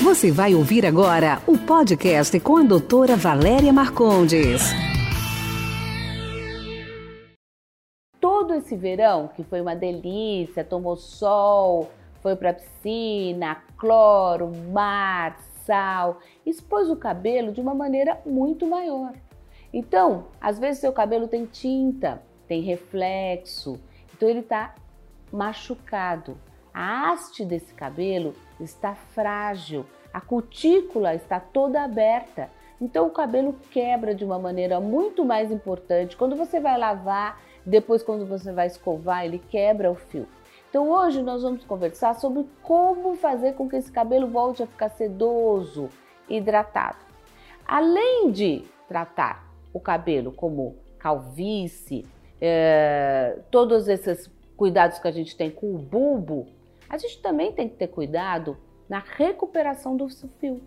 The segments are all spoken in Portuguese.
Você vai ouvir agora o podcast com a doutora Valéria Marcondes. Todo esse verão, que foi uma delícia, tomou sol, foi para piscina, cloro, mar, sal, expôs o cabelo de uma maneira muito maior. Então, às vezes seu cabelo tem tinta, tem reflexo, então ele está machucado. A haste desse cabelo está frágil, a cutícula está toda aberta. Então o cabelo quebra de uma maneira muito mais importante. Quando você vai lavar, depois quando você vai escovar, ele quebra o fio. Então hoje nós vamos conversar sobre como fazer com que esse cabelo volte a ficar sedoso, hidratado. Além de tratar o cabelo como calvície, é, todos esses cuidados que a gente tem com o bulbo, a gente também tem que ter cuidado na recuperação do fio.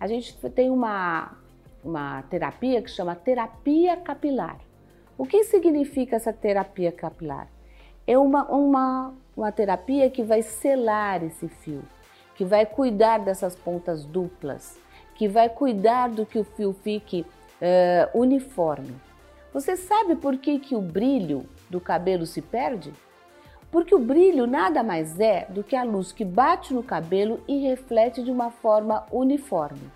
A gente tem uma, uma terapia que chama terapia capilar. O que significa essa terapia capilar? É uma, uma, uma terapia que vai selar esse fio, que vai cuidar dessas pontas duplas, que vai cuidar do que o fio fique uh, uniforme. Você sabe por que, que o brilho do cabelo se perde? Porque o brilho nada mais é do que a luz que bate no cabelo e reflete de uma forma uniforme.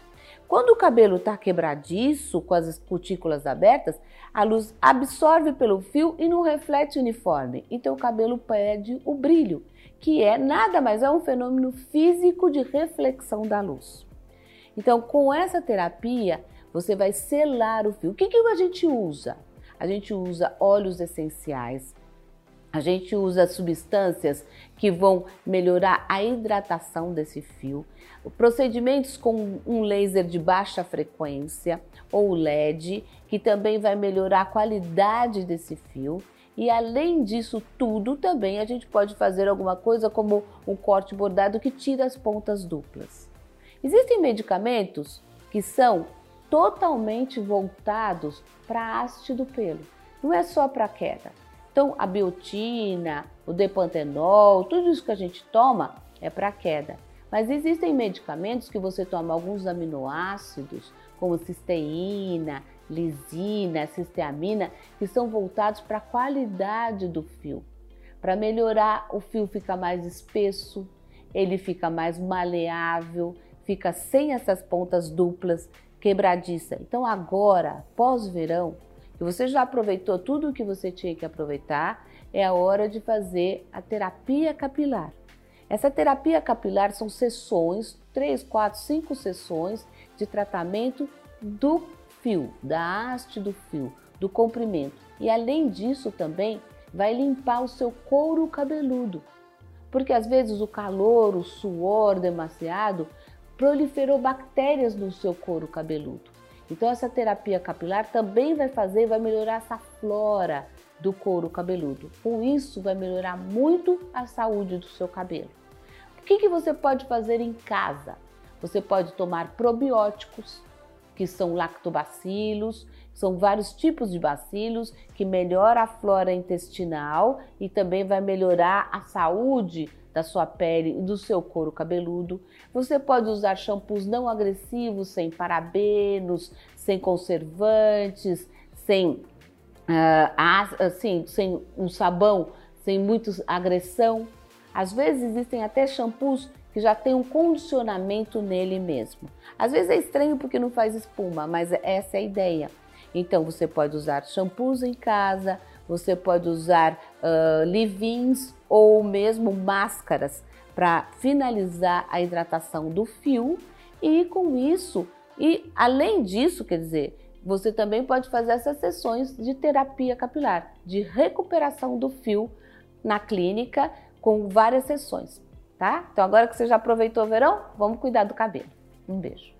Quando o cabelo está quebradiço, com as cutículas abertas, a luz absorve pelo fio e não reflete uniforme. Então o cabelo perde o brilho, que é nada mais é um fenômeno físico de reflexão da luz. Então, com essa terapia, você vai selar o fio. O que, que a gente usa? A gente usa óleos essenciais, a gente usa substâncias que vão melhorar a hidratação desse fio, procedimentos com um laser de baixa frequência ou LED, que também vai melhorar a qualidade desse fio. E além disso tudo, também a gente pode fazer alguma coisa como um corte bordado que tira as pontas duplas. Existem medicamentos que são totalmente voltados para a haste do pelo. Não é só para queda. Então, a biotina, o depantenol, tudo isso que a gente toma é para queda. Mas existem medicamentos que você toma alguns aminoácidos, como cisteína, lisina, cisteamina, que são voltados para a qualidade do fio, para melhorar o fio fica mais espesso, ele fica mais maleável, fica sem essas pontas duplas quebradiça. Então agora, pós-verão, que você já aproveitou tudo o que você tinha que aproveitar, é a hora de fazer a terapia capilar. Essa terapia capilar são sessões, 3, 4, 5 sessões de tratamento do fio, da haste do fio, do comprimento. E além disso também vai limpar o seu couro cabeludo. Porque às vezes o calor, o suor demasiado proliferou bactérias no seu couro cabeludo. Então essa terapia capilar também vai fazer, vai melhorar essa flora do couro cabeludo. Com isso vai melhorar muito a saúde do seu cabelo. O que, que você pode fazer em casa? Você pode tomar probióticos, que são lactobacilos, são vários tipos de bacilos que melhora a flora intestinal e também vai melhorar a saúde da sua pele e do seu couro cabeludo. Você pode usar shampoos não agressivos, sem parabenos, sem conservantes, sem, uh, assim, sem um sabão, sem muita agressão. Às vezes existem até shampoos que já tem um condicionamento nele mesmo. Às vezes é estranho porque não faz espuma, mas essa é a ideia. Então você pode usar shampoos em casa, você pode usar uh, leave-ins ou mesmo máscaras para finalizar a hidratação do fio e com isso, e além disso, quer dizer, você também pode fazer essas sessões de terapia capilar, de recuperação do fio na clínica com várias sessões, tá? Então agora que você já aproveitou o verão, vamos cuidar do cabelo. Um beijo.